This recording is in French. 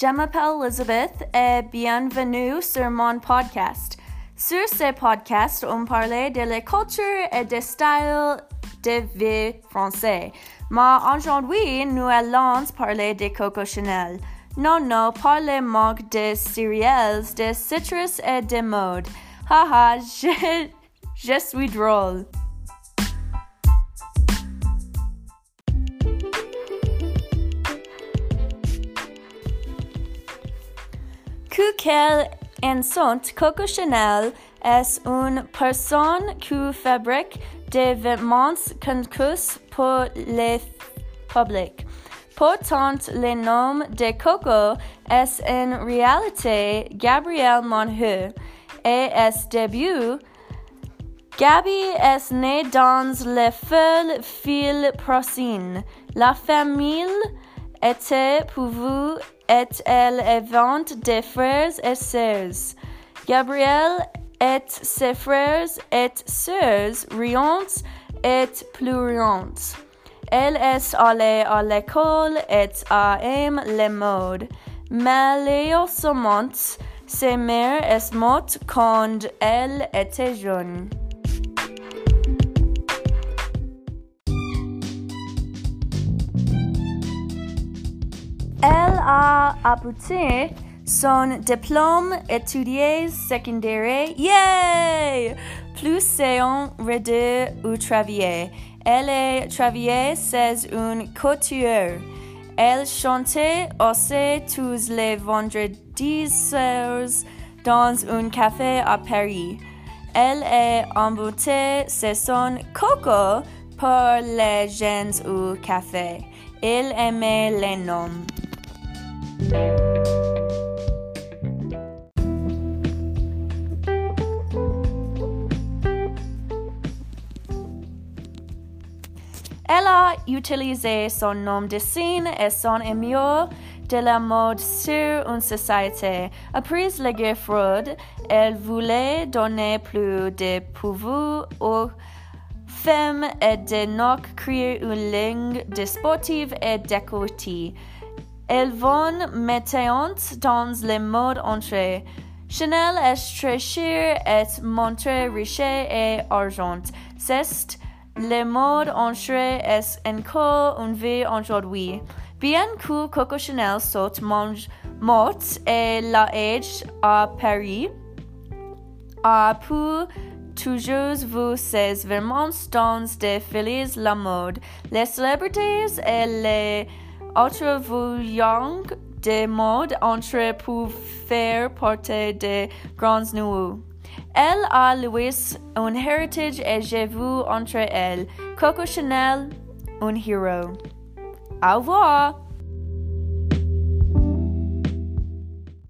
Je m'appelle Elizabeth et bienvenue sur mon podcast. Sur ce podcast, on parle de la culture et des styles de vie français. Mais aujourd'hui, nous allons parler de Coco Chanel. Non, non, pas manque de céréales, de citrus et de mode. Haha, je, je suis drôle. Que quel instant Coco Chanel est une personne qui fabrique des vêtements concus pour le public. Pourtant, le nom de Coco est en réalité Gabriel Monhu et est début. Gabi est née dans le fil fil prochain. La famille était vous et elle évente des frères et sœurs. Gabriel et ses frères et sœurs riantes et pluriantes. Elle est allée à l'école et a aimé les modes. Malheureusement, sa mère est morte quand elle était jeune. A obtenu son diplôme étudié secondaire. Yay! Plus séant redé ou travaillé. Elle est travaillée, c'est une couture. Elle chantait aussi tous les vendredis soirs dans un café à Paris. Elle est embouteille son coco pour les jeunes au café. Elle aimait les noms. Elle a utilisé son nom de scène et son amour de la mode sur une société. Après la guerre froide, elle voulait donner plus de pouvoir aux femmes et de donc créer une ligne de sportive et décorative. Elles vont maintenant dans le mode entrée. Chanel est très cher et montre riche et argent. C'est le mode entrée est encore une vie aujourd'hui. Bien que Coco Chanel soit morte et la age à Paris, a pu toujours vu ses vêtements dans des filières la mode. Les célébrités et les autres voyants de mode entre pour faire porter de grands nouveaux. Elle a Louis un héritage et j'ai vu entre elles Coco Chanel un héros. Au revoir!